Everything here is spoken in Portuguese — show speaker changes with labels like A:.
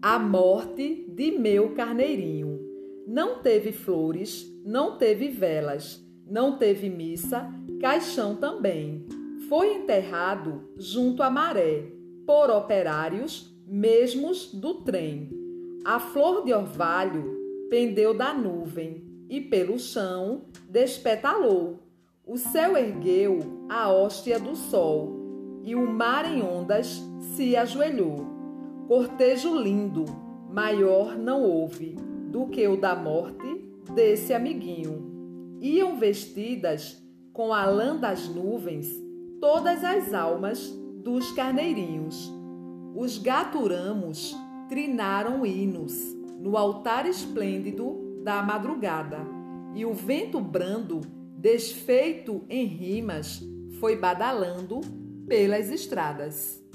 A: A morte de meu carneirinho. Não teve flores, não teve velas, não teve missa, caixão também. Foi enterrado junto à maré, por operários mesmos do trem. A flor de orvalho pendeu da nuvem e pelo chão despetalou. O céu ergueu a hóstia do sol e o mar em ondas se ajoelhou. Cortejo lindo, maior não houve do que o da morte desse amiguinho. Iam vestidas com a lã das nuvens todas as almas dos carneirinhos. Os gaturamos trinaram hinos no altar esplêndido da madrugada, e o vento brando desfeito em rimas, foi badalando pelas estradas.